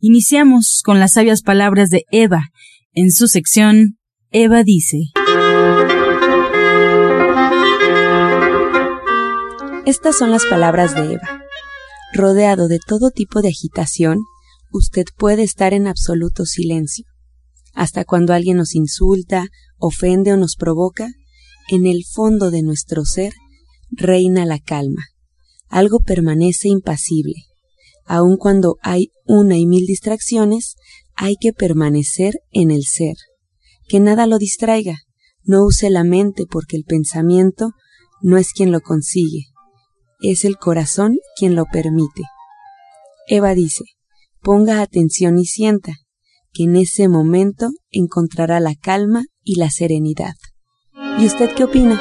Iniciamos con las sabias palabras de Eva. En su sección, Eva dice. Estas son las palabras de Eva. Rodeado de todo tipo de agitación, usted puede estar en absoluto silencio. Hasta cuando alguien nos insulta, ofende o nos provoca, en el fondo de nuestro ser reina la calma. Algo permanece impasible. Aun cuando hay una y mil distracciones, hay que permanecer en el ser. Que nada lo distraiga. No use la mente porque el pensamiento no es quien lo consigue, es el corazón quien lo permite. Eva dice, ponga atención y sienta, que en ese momento encontrará la calma y la serenidad. ¿Y usted qué opina?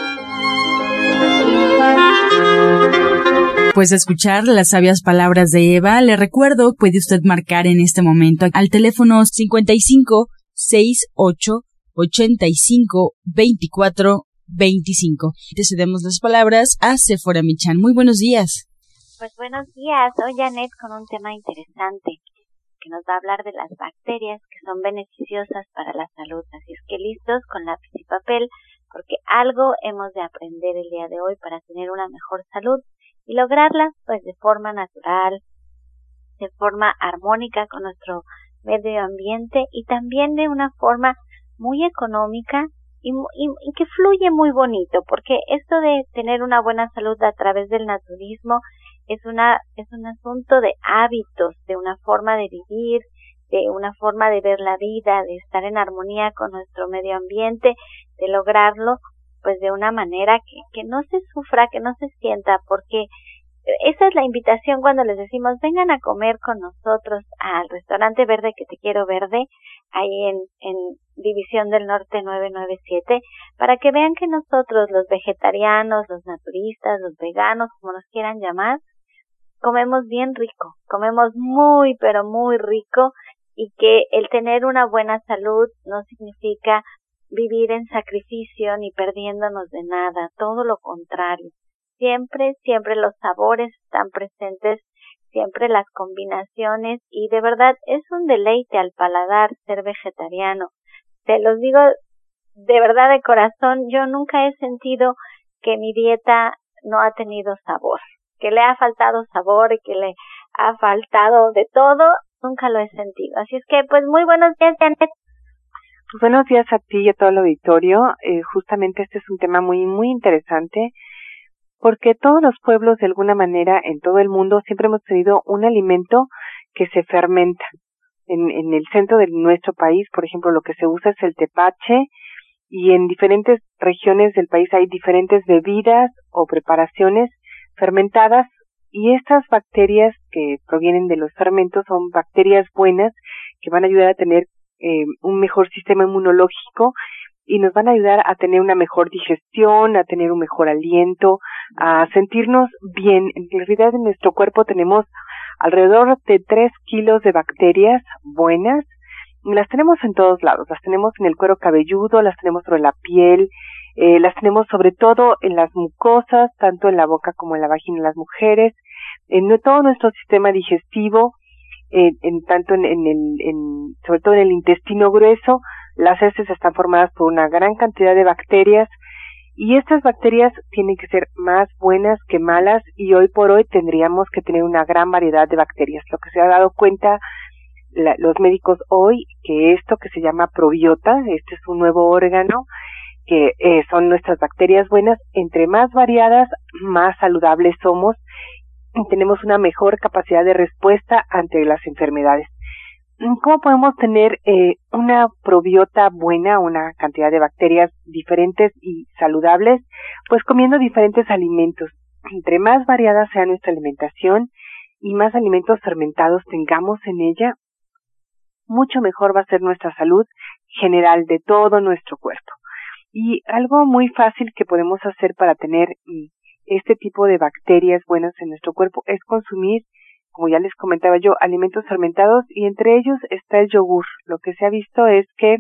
Después de escuchar las sabias palabras de Eva, le recuerdo, puede usted marcar en este momento al teléfono 55 68 85 24 25. Te cedemos las palabras a Sephora Michan. Muy buenos días. Pues buenos días. Hoy Janet con un tema interesante que nos va a hablar de las bacterias que son beneficiosas para la salud. Así es que listos con lápiz y papel porque algo hemos de aprender el día de hoy para tener una mejor salud y lograrla pues de forma natural, de forma armónica con nuestro medio ambiente y también de una forma muy económica y, y, que fluye muy bonito, porque esto de tener una buena salud a través del naturismo es una es un asunto de hábitos, de una forma de vivir, de una forma de ver la vida, de estar en armonía con nuestro medio ambiente, de lograrlo pues de una manera que, que no se sufra, que no se sienta, porque esa es la invitación cuando les decimos vengan a comer con nosotros al restaurante verde que te quiero verde, ahí en, en División del Norte 997, para que vean que nosotros, los vegetarianos, los naturistas, los veganos, como nos quieran llamar, comemos bien rico, comemos muy, pero muy rico y que el tener una buena salud no significa vivir en sacrificio ni perdiéndonos de nada, todo lo contrario. Siempre, siempre los sabores están presentes, siempre las combinaciones y de verdad es un deleite al paladar ser vegetariano. Te los digo de verdad de corazón, yo nunca he sentido que mi dieta no ha tenido sabor, que le ha faltado sabor, y que le ha faltado de todo, nunca lo he sentido. Así es que, pues, muy buenos días, Janet. Pues buenos días a ti y a todo el auditorio. Eh, justamente este es un tema muy, muy interesante porque todos los pueblos, de alguna manera, en todo el mundo, siempre hemos tenido un alimento que se fermenta. En, en el centro de nuestro país, por ejemplo, lo que se usa es el tepache y en diferentes regiones del país hay diferentes bebidas o preparaciones fermentadas y estas bacterias que provienen de los fermentos son bacterias buenas que van a ayudar a tener eh, un mejor sistema inmunológico y nos van a ayudar a tener una mejor digestión, a tener un mejor aliento, a sentirnos bien. En realidad en nuestro cuerpo tenemos alrededor de 3 kilos de bacterias buenas. Las tenemos en todos lados, las tenemos en el cuero cabelludo, las tenemos sobre la piel, eh, las tenemos sobre todo en las mucosas, tanto en la boca como en la vagina de las mujeres, en todo nuestro sistema digestivo, en, tanto en, en el, en, sobre todo en el intestino grueso, las heces están formadas por una gran cantidad de bacterias y estas bacterias tienen que ser más buenas que malas y hoy por hoy tendríamos que tener una gran variedad de bacterias. Lo que se ha dado cuenta los médicos hoy que esto que se llama probiota, este es un nuevo órgano que eh, son nuestras bacterias buenas, entre más variadas, más saludables somos tenemos una mejor capacidad de respuesta ante las enfermedades. ¿Cómo podemos tener eh, una probiota buena, una cantidad de bacterias diferentes y saludables? Pues comiendo diferentes alimentos. Entre más variada sea nuestra alimentación y más alimentos fermentados tengamos en ella, mucho mejor va a ser nuestra salud general de todo nuestro cuerpo. Y algo muy fácil que podemos hacer para tener mm, este tipo de bacterias buenas en nuestro cuerpo es consumir, como ya les comentaba yo, alimentos fermentados y entre ellos está el yogur. Lo que se ha visto es que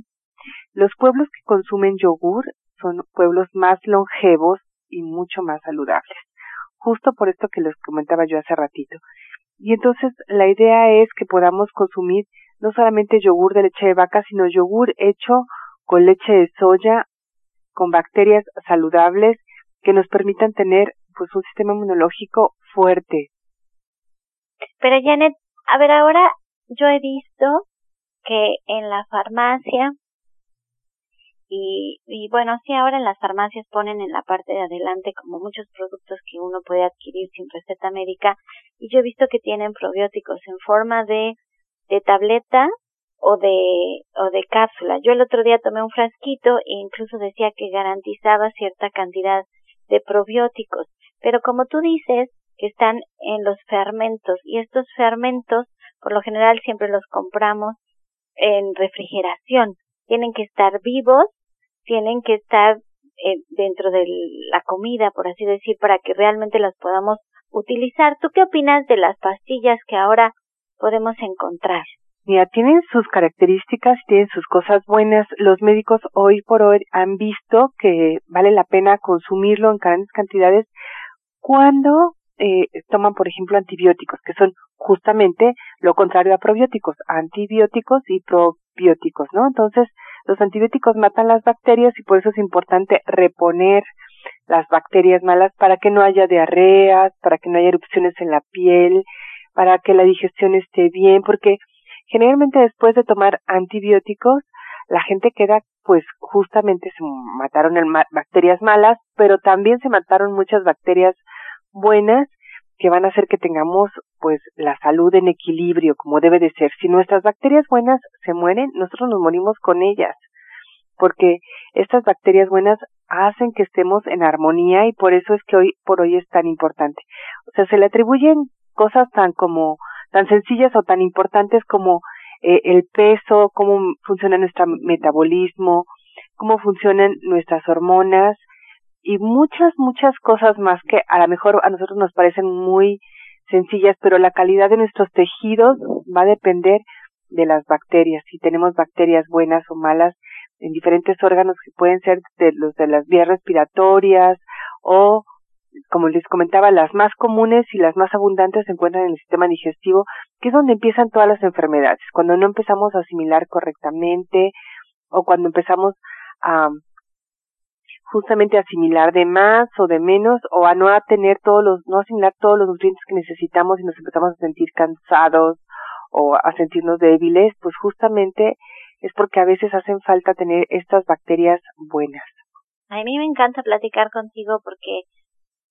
los pueblos que consumen yogur son pueblos más longevos y mucho más saludables. Justo por esto que les comentaba yo hace ratito. Y entonces la idea es que podamos consumir no solamente yogur de leche de vaca, sino yogur hecho con leche de soya, con bacterias saludables que nos permitan tener pues un sistema inmunológico fuerte. Pero Janet, a ver, ahora yo he visto que en la farmacia y, y bueno, sí, ahora en las farmacias ponen en la parte de adelante como muchos productos que uno puede adquirir sin receta médica y yo he visto que tienen probióticos en forma de, de tableta o de, o de cápsula. Yo el otro día tomé un frasquito e incluso decía que garantizaba cierta cantidad de probióticos. Pero como tú dices, que están en los fermentos y estos fermentos por lo general siempre los compramos en refrigeración. Tienen que estar vivos tienen que estar eh, dentro de la comida, por así decir, para que realmente las podamos utilizar. ¿Tú qué opinas de las pastillas que ahora podemos encontrar? Mira, tienen sus características, tienen sus cosas buenas. Los médicos hoy por hoy han visto que vale la pena consumirlo en grandes cantidades cuando eh, toman, por ejemplo, antibióticos, que son justamente lo contrario a probióticos, antibióticos y probióticos, ¿no? Entonces, los antibióticos matan las bacterias y por eso es importante reponer las bacterias malas para que no haya diarreas, para que no haya erupciones en la piel, para que la digestión esté bien, porque generalmente después de tomar antibióticos, la gente queda, pues justamente se mataron bacterias malas, pero también se mataron muchas bacterias buenas que van a hacer que tengamos pues la salud en equilibrio como debe de ser. Si nuestras bacterias buenas se mueren, nosotros nos morimos con ellas, porque estas bacterias buenas hacen que estemos en armonía y por eso es que hoy por hoy es tan importante. O sea, se le atribuyen cosas tan como tan sencillas o tan importantes como eh, el peso, cómo funciona nuestro metabolismo, cómo funcionan nuestras hormonas, y muchas, muchas cosas más que a lo mejor a nosotros nos parecen muy sencillas, pero la calidad de nuestros tejidos va a depender de las bacterias. Si tenemos bacterias buenas o malas en diferentes órganos que pueden ser de los de las vías respiratorias o como les comentaba, las más comunes y las más abundantes se encuentran en el sistema digestivo, que es donde empiezan todas las enfermedades, cuando no empezamos a asimilar correctamente o cuando empezamos a justamente asimilar de más o de menos o a no tener todos los, no asimilar todos los nutrientes que necesitamos y nos empezamos a sentir cansados o a sentirnos débiles, pues justamente es porque a veces hacen falta tener estas bacterias buenas. A mí me encanta platicar contigo porque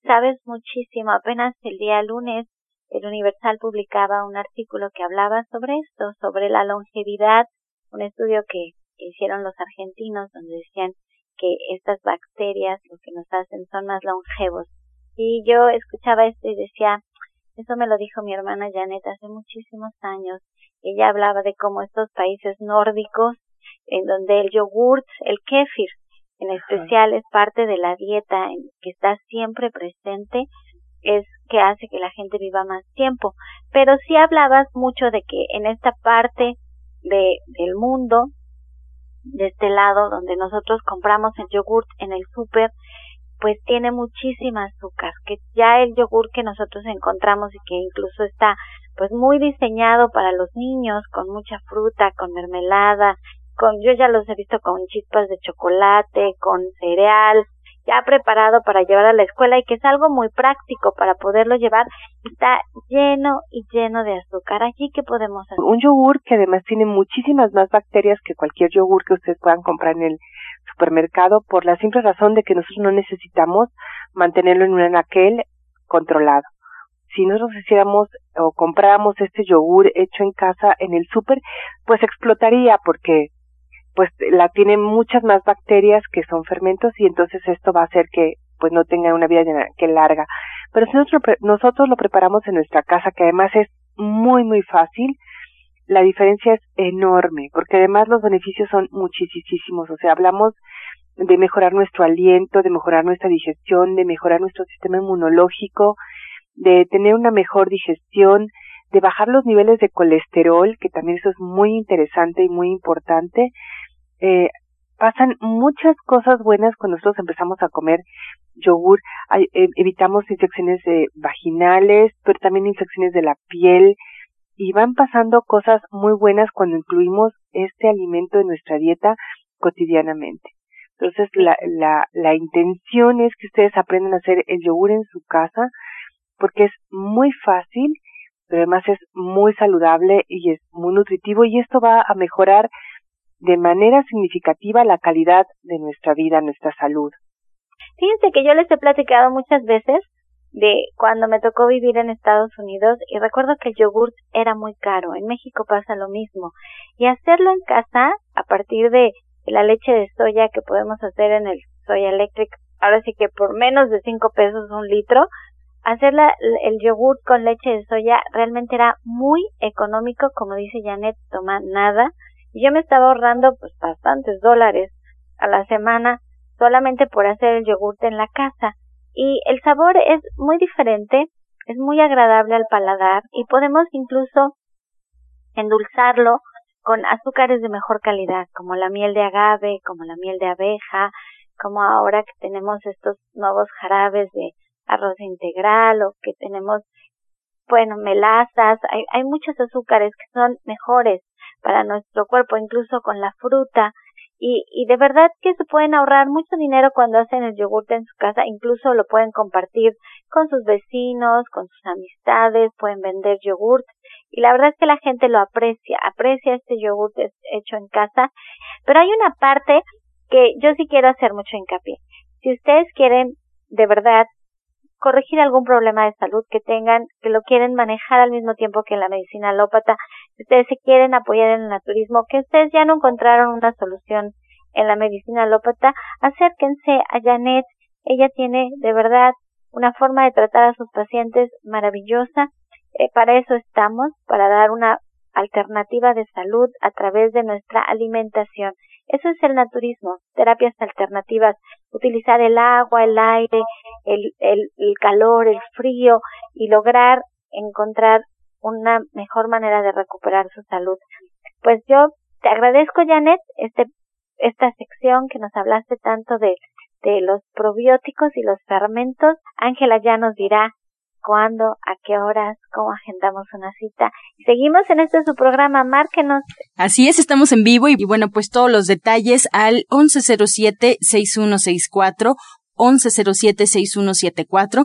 sabes muchísimo. Apenas el día lunes el Universal publicaba un artículo que hablaba sobre esto, sobre la longevidad, un estudio que hicieron los argentinos donde decían que estas bacterias lo que nos hacen son más longevos. Y yo escuchaba esto y decía, eso me lo dijo mi hermana Janet hace muchísimos años. Ella hablaba de cómo estos países nórdicos, en donde el yogurt, el kéfir, en especial es parte de la dieta en que está siempre presente, es que hace que la gente viva más tiempo. Pero sí hablabas mucho de que en esta parte de, del mundo de este lado donde nosotros compramos el yogurt en el súper, pues tiene muchísima azúcar, que ya el yogur que nosotros encontramos y que incluso está pues muy diseñado para los niños, con mucha fruta, con mermelada, con yo ya los he visto con chispas de chocolate, con cereal, ya preparado para llevar a la escuela y que es algo muy práctico para poderlo llevar, está lleno y lleno de azúcar. Aquí, ¿qué podemos hacer? Un yogur que además tiene muchísimas más bacterias que cualquier yogur que ustedes puedan comprar en el supermercado por la simple razón de que nosotros no necesitamos mantenerlo en un anaquel controlado. Si nosotros hiciéramos o compráramos este yogur hecho en casa en el súper, pues explotaría porque pues la tiene muchas más bacterias que son fermentos y entonces esto va a hacer que pues no tenga una vida que larga. Pero si nosotros, nosotros lo preparamos en nuestra casa, que además es muy muy fácil, la diferencia es enorme, porque además los beneficios son muchísimos. O sea, hablamos de mejorar nuestro aliento, de mejorar nuestra digestión, de mejorar nuestro sistema inmunológico, de tener una mejor digestión, de bajar los niveles de colesterol, que también eso es muy interesante y muy importante. Eh, pasan muchas cosas buenas cuando nosotros empezamos a comer yogur. Eh, evitamos infecciones vaginales, pero también infecciones de la piel. Y van pasando cosas muy buenas cuando incluimos este alimento en nuestra dieta cotidianamente. Entonces, la, la, la intención es que ustedes aprendan a hacer el yogur en su casa, porque es muy fácil, pero además es muy saludable y es muy nutritivo y esto va a mejorar de manera significativa la calidad de nuestra vida, nuestra salud. Fíjense que yo les he platicado muchas veces de cuando me tocó vivir en Estados Unidos y recuerdo que el yogurt era muy caro. En México pasa lo mismo. Y hacerlo en casa a partir de la leche de soya que podemos hacer en el Soya Electric, ahora sí que por menos de cinco pesos un litro, hacer el yogurt con leche de soya realmente era muy económico, como dice Janet, toma nada. Yo me estaba ahorrando pues bastantes dólares a la semana solamente por hacer el yogurt en la casa. Y el sabor es muy diferente, es muy agradable al paladar y podemos incluso endulzarlo con azúcares de mejor calidad, como la miel de agave, como la miel de abeja, como ahora que tenemos estos nuevos jarabes de arroz integral o que tenemos, bueno, melazas, hay, hay muchos azúcares que son mejores para nuestro cuerpo, incluso con la fruta, y, y de verdad que se pueden ahorrar mucho dinero cuando hacen el yogurt en su casa, incluso lo pueden compartir con sus vecinos, con sus amistades, pueden vender yogurt. Y la verdad es que la gente lo aprecia, aprecia este yogur hecho en casa, pero hay una parte que yo sí quiero hacer mucho hincapié. Si ustedes quieren de verdad corregir algún problema de salud que tengan, que lo quieren manejar al mismo tiempo que la medicina alópata, si ustedes se quieren apoyar en el naturismo, que ustedes ya no encontraron una solución en la medicina alópata, acérquense a Janet, ella tiene de verdad una forma de tratar a sus pacientes maravillosa eh, para eso estamos, para dar una alternativa de salud a través de nuestra alimentación. Eso es el naturismo, terapias alternativas, utilizar el agua, el aire, el, el, el calor, el frío y lograr encontrar una mejor manera de recuperar su salud. Pues yo te agradezco, Janet, este, esta sección que nos hablaste tanto de, de los probióticos y los fermentos. Ángela ya nos dirá cuándo, a qué horas, cómo agendamos una cita. Seguimos en este su programa, márquenos. Así es, estamos en vivo y, bueno, pues todos los detalles al 1107-6164, 1107-6174.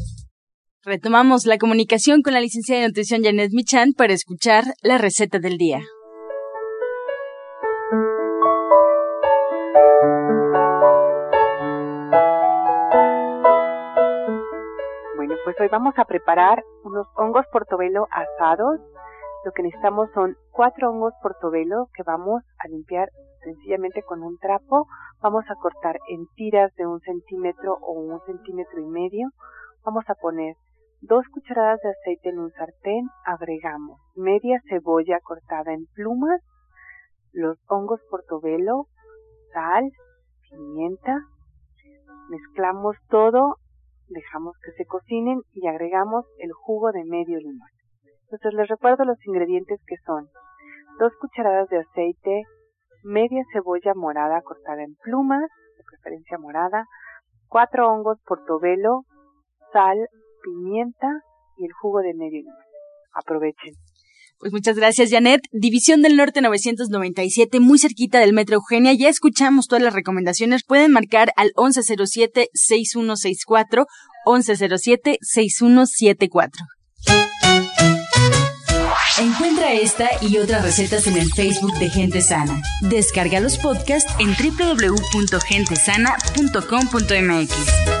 Retomamos la comunicación con la licenciada de nutrición Janet Michan para escuchar la receta del día. Bueno, pues hoy vamos a preparar unos hongos portobelo asados. Lo que necesitamos son cuatro hongos portobelo que vamos a limpiar sencillamente con un trapo. Vamos a cortar en tiras de un centímetro o un centímetro y medio. Vamos a poner Dos cucharadas de aceite en un sartén, agregamos media cebolla cortada en plumas, los hongos portobelo, sal, pimienta, mezclamos todo, dejamos que se cocinen y agregamos el jugo de medio limón. Entonces les recuerdo los ingredientes que son dos cucharadas de aceite, media cebolla morada cortada en plumas, de preferencia morada, cuatro hongos portobelo, sal, pimienta y el jugo de medio limón. Aprovechen. Pues muchas gracias, Janet. División del Norte 997, muy cerquita del Metro Eugenia. Ya escuchamos todas las recomendaciones. Pueden marcar al 1107-6164, 1107-6174. Encuentra esta y otras recetas en el Facebook de Gente Sana. Descarga los podcasts en www.gentesana.com.mx.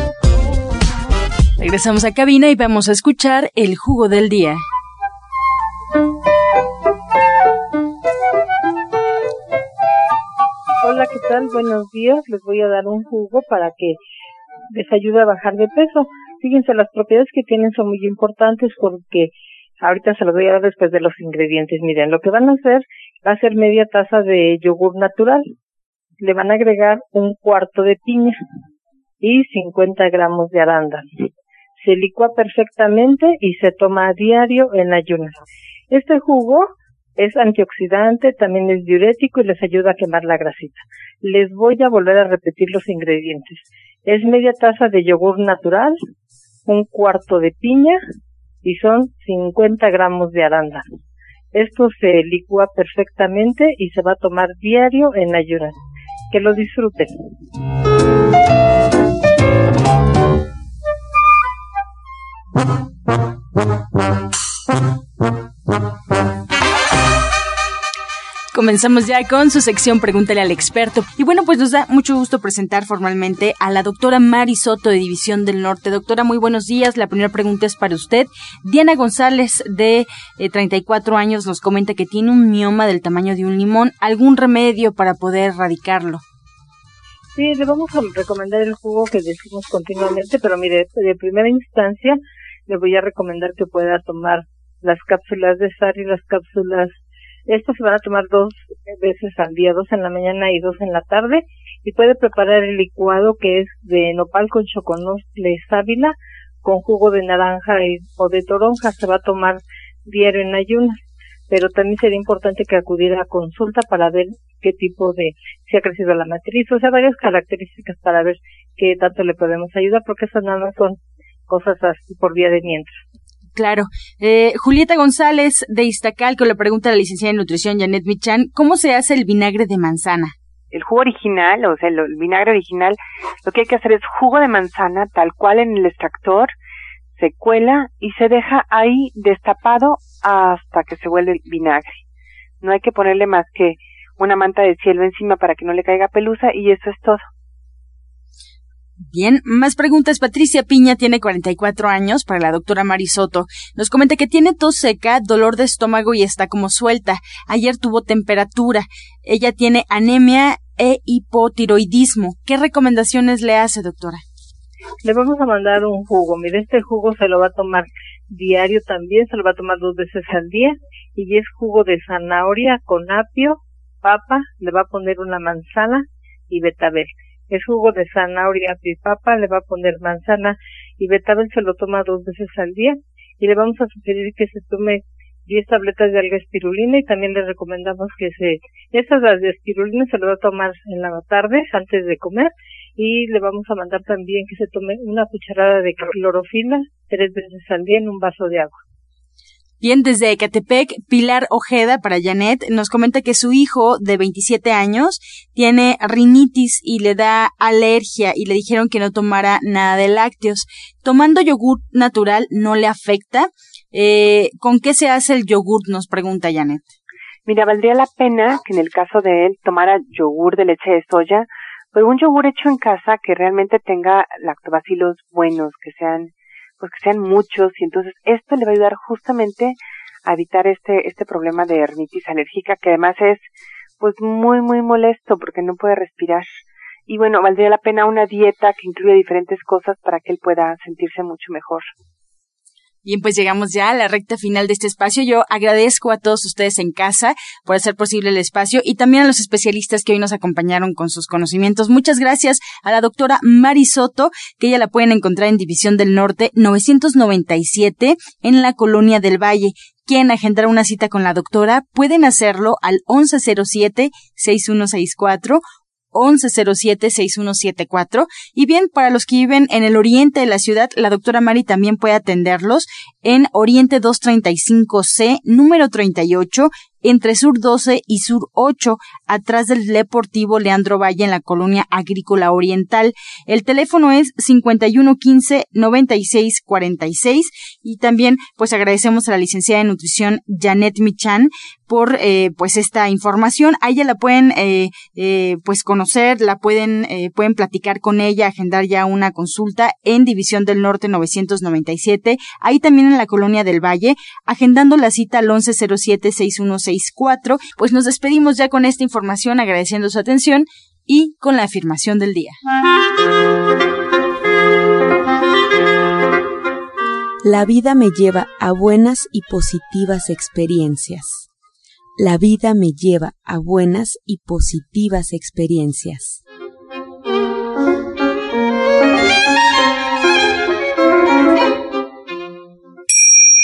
Regresamos a cabina y vamos a escuchar el jugo del día. Hola, ¿qué tal? Buenos días. Les voy a dar un jugo para que les ayude a bajar de peso. Fíjense, las propiedades que tienen son muy importantes porque ahorita se los voy a dar después de los ingredientes. Miren, lo que van a hacer va a ser media taza de yogur natural. Le van a agregar un cuarto de piña y 50 gramos de arándano se licúa perfectamente y se toma a diario en ayunas. Este jugo es antioxidante, también es diurético y les ayuda a quemar la grasita. Les voy a volver a repetir los ingredientes. Es media taza de yogur natural, un cuarto de piña y son 50 gramos de arándano. Esto se licúa perfectamente y se va a tomar diario en ayunas. Que lo disfruten. Comenzamos ya con su sección Pregúntale al experto. Y bueno, pues nos da mucho gusto presentar formalmente a la doctora Mari Soto de División del Norte. Doctora, muy buenos días. La primera pregunta es para usted. Diana González, de 34 eh, años, nos comenta que tiene un mioma del tamaño de un limón. ¿Algún remedio para poder erradicarlo? Sí, le vamos a recomendar el jugo que decimos continuamente, pero mire, de primera instancia le voy a recomendar que pueda tomar las cápsulas de SAR y las cápsulas. Estas se van a tomar dos veces al día, dos en la mañana y dos en la tarde. Y puede preparar el licuado que es de nopal con choconosle sábila con jugo de naranja o de toronja. Se va a tomar diario en ayunas. Pero también sería importante que acudiera a consulta para ver qué tipo de, si ha crecido la matriz, o sea, varias características para ver qué tanto le podemos ayudar, porque esas nada son cosas así por vía de mientras. Claro. Eh, Julieta González de Iztacalco le pregunta a la licenciada en nutrición Janet Michan, ¿cómo se hace el vinagre de manzana? El jugo original, o sea, el, vinagre original, lo que hay que hacer es jugo de manzana tal cual en el extractor, se cuela y se deja ahí destapado hasta que se vuelve vinagre. No hay que ponerle más que una manta de cielo encima para que no le caiga pelusa y eso es todo. Bien, más preguntas. Patricia Piña tiene 44 años para la doctora Marisoto. Nos comenta que tiene tos seca, dolor de estómago y está como suelta. Ayer tuvo temperatura. Ella tiene anemia e hipotiroidismo. ¿Qué recomendaciones le hace, doctora? Le vamos a mandar un jugo. Mire, este jugo se lo va a tomar diario también, se lo va a tomar dos veces al día y es jugo de zanahoria con apio, papa, le va a poner una manzana y betabel es jugo de zanahoria y papa, le va a poner manzana y betabel se lo toma dos veces al día y le vamos a sugerir que se tome 10 tabletas de alga espirulina y también le recomendamos que se, estas las de espirulina se lo va a tomar en la tarde antes de comer y le vamos a mandar también que se tome una cucharada de clorofila tres veces al día en un vaso de agua. Bien, desde Ecatepec, Pilar Ojeda para Janet nos comenta que su hijo de 27 años tiene rinitis y le da alergia y le dijeron que no tomara nada de lácteos. Tomando yogur natural no le afecta. Eh, ¿Con qué se hace el yogur? Nos pregunta Janet. Mira, valdría la pena que en el caso de él tomara yogur de leche de soya, pero un yogur hecho en casa que realmente tenga lactobacilos buenos, que sean pues que sean muchos y entonces esto le va a ayudar justamente a evitar este este problema de hernitis alérgica que además es pues muy muy molesto porque no puede respirar. Y bueno valdría la pena una dieta que incluya diferentes cosas para que él pueda sentirse mucho mejor Bien, pues llegamos ya a la recta final de este espacio. Yo agradezco a todos ustedes en casa por hacer posible el espacio y también a los especialistas que hoy nos acompañaron con sus conocimientos. Muchas gracias a la doctora Mari Soto, que ella la pueden encontrar en División del Norte 997 en la Colonia del Valle. Quieren agendar una cita con la doctora, pueden hacerlo al 1107-6164 1107-6174. Y bien, para los que viven en el oriente de la ciudad, la doctora Mari también puede atenderlos en Oriente 235C, número 38, entre Sur 12 y Sur 8, atrás del Deportivo Leandro Valle en la colonia agrícola oriental. El teléfono es 5115-9646 y también pues agradecemos a la licenciada de nutrición Janet Michan por eh, pues esta información. A ella la pueden eh, eh, pues conocer, la pueden pueden platicar con ella, agendar ya una consulta en División del Norte 997, ahí también en la colonia del Valle, agendando la cita al 1107 616 pues nos despedimos ya con esta información agradeciendo su atención y con la afirmación del día. La vida me lleva a buenas y positivas experiencias. La vida me lleva a buenas y positivas experiencias.